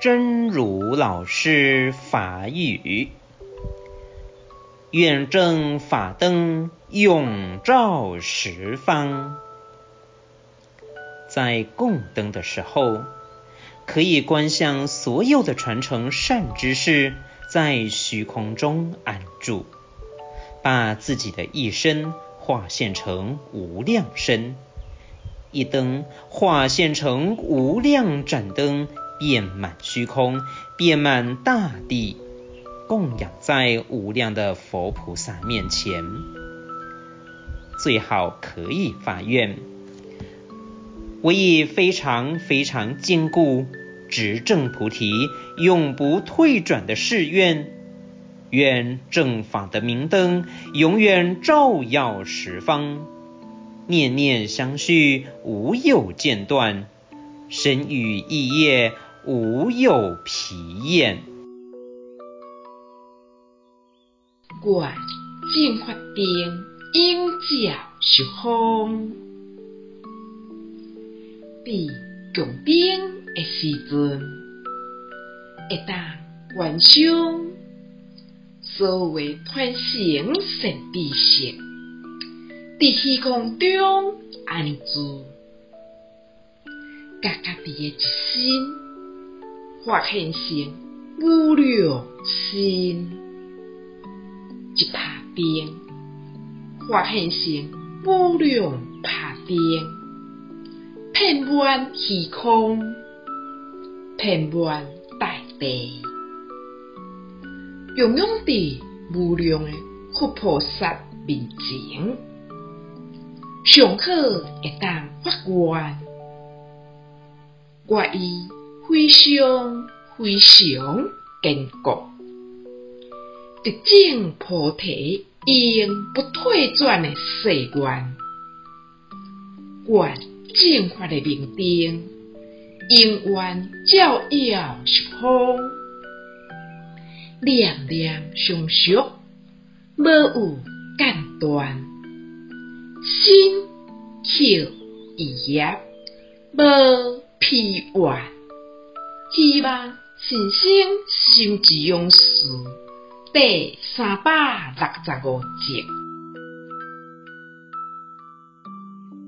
真如老师法语，愿正法灯永照十方。在供灯的时候，可以观想所有的传承善知识在虚空中安住，把自己的一生化现成无量身，一灯化现成无量盏灯。遍满虚空，遍满大地，供养在无量的佛菩萨面前。最好可以发愿，我以非常非常坚固、执正菩提、永不退转的誓愿，愿正法的明灯永远照耀十方，念念相续，无有间断，身语意业。无有疲厌。愿正法灯永照十方，伫供灯的时阵，会当观想所有传承善知识，伫虚空中安住，甲家己的一生。化现成无量身，一拍灯，化现成无量拍灯，遍满虚空，遍满大地，永永伫无量的佛菩萨面前，上好会当发愿，我以。非常非常坚固，一证菩提永不退转的誓愿，愿正法的明灯永远照耀十方，念念相续，无有间断，心口意业，无疲怨。希望新生心之勇士第三百六十五集。